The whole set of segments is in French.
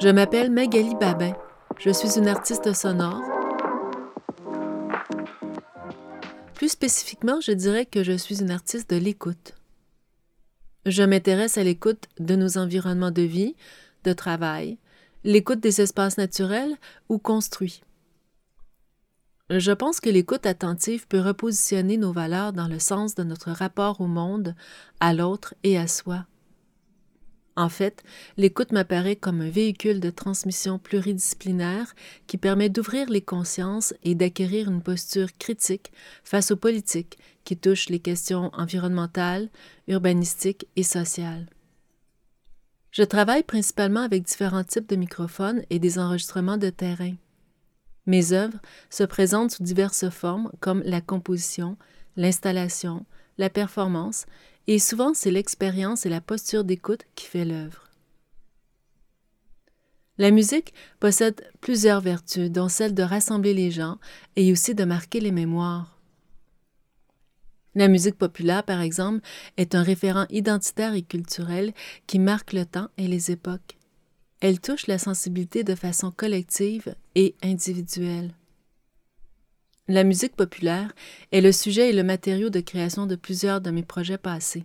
Je m'appelle Magali Babin. Je suis une artiste sonore. Plus spécifiquement, je dirais que je suis une artiste de l'écoute. Je m'intéresse à l'écoute de nos environnements de vie, de travail, l'écoute des espaces naturels ou construits. Je pense que l'écoute attentive peut repositionner nos valeurs dans le sens de notre rapport au monde, à l'autre et à soi. En fait, l'écoute m'apparaît comme un véhicule de transmission pluridisciplinaire qui permet d'ouvrir les consciences et d'acquérir une posture critique face aux politiques qui touchent les questions environnementales, urbanistiques et sociales. Je travaille principalement avec différents types de microphones et des enregistrements de terrain. Mes œuvres se présentent sous diverses formes comme la composition, l'installation, la performance, et souvent c'est l'expérience et la posture d'écoute qui fait l'œuvre. La musique possède plusieurs vertus, dont celle de rassembler les gens et aussi de marquer les mémoires. La musique populaire, par exemple, est un référent identitaire et culturel qui marque le temps et les époques. Elle touche la sensibilité de façon collective et individuelle. La musique populaire est le sujet et le matériau de création de plusieurs de mes projets passés.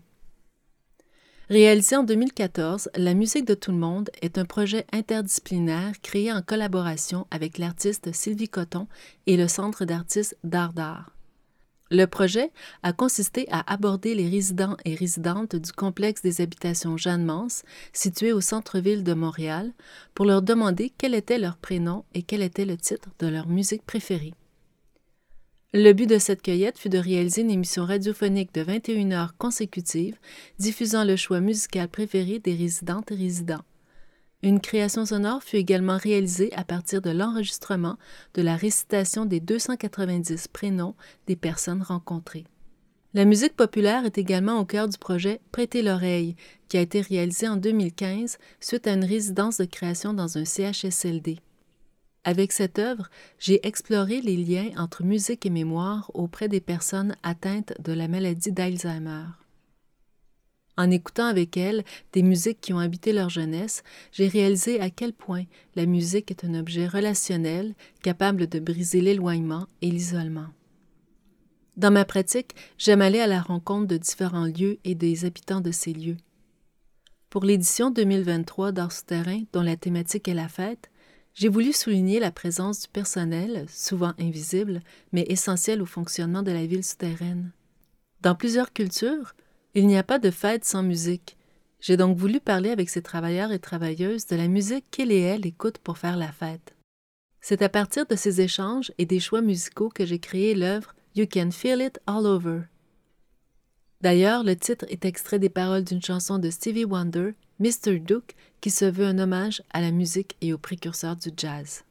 Réalisé en 2014, La musique de tout le monde est un projet interdisciplinaire créé en collaboration avec l'artiste Sylvie Coton et le Centre d'artistes d'art d'art. Le projet a consisté à aborder les résidents et résidentes du complexe des habitations Jeanne-Mance, situé au centre-ville de Montréal, pour leur demander quel était leur prénom et quel était le titre de leur musique préférée. Le but de cette cueillette fut de réaliser une émission radiophonique de 21 heures consécutives, diffusant le choix musical préféré des résidentes et résidents. Une création sonore fut également réalisée à partir de l'enregistrement de la récitation des 290 prénoms des personnes rencontrées. La musique populaire est également au cœur du projet Prêter l'oreille, qui a été réalisé en 2015 suite à une résidence de création dans un CHSLD. Avec cette œuvre, j'ai exploré les liens entre musique et mémoire auprès des personnes atteintes de la maladie d'Alzheimer. En écoutant avec elles des musiques qui ont habité leur jeunesse, j'ai réalisé à quel point la musique est un objet relationnel capable de briser l'éloignement et l'isolement. Dans ma pratique, j'aime aller à la rencontre de différents lieux et des habitants de ces lieux. Pour l'édition 2023 d'Art souterrain, dont la thématique est la fête, j'ai voulu souligner la présence du personnel, souvent invisible, mais essentiel au fonctionnement de la ville souterraine. Dans plusieurs cultures, il n'y a pas de fête sans musique. J'ai donc voulu parler avec ces travailleurs et travailleuses de la musique qu'ils et elles écoutent pour faire la fête. C'est à partir de ces échanges et des choix musicaux que j'ai créé l'œuvre You Can Feel It All Over. D'ailleurs, le titre est extrait des paroles d'une chanson de Stevie Wonder, Mr. Duke, qui se veut un hommage à la musique et aux précurseurs du jazz.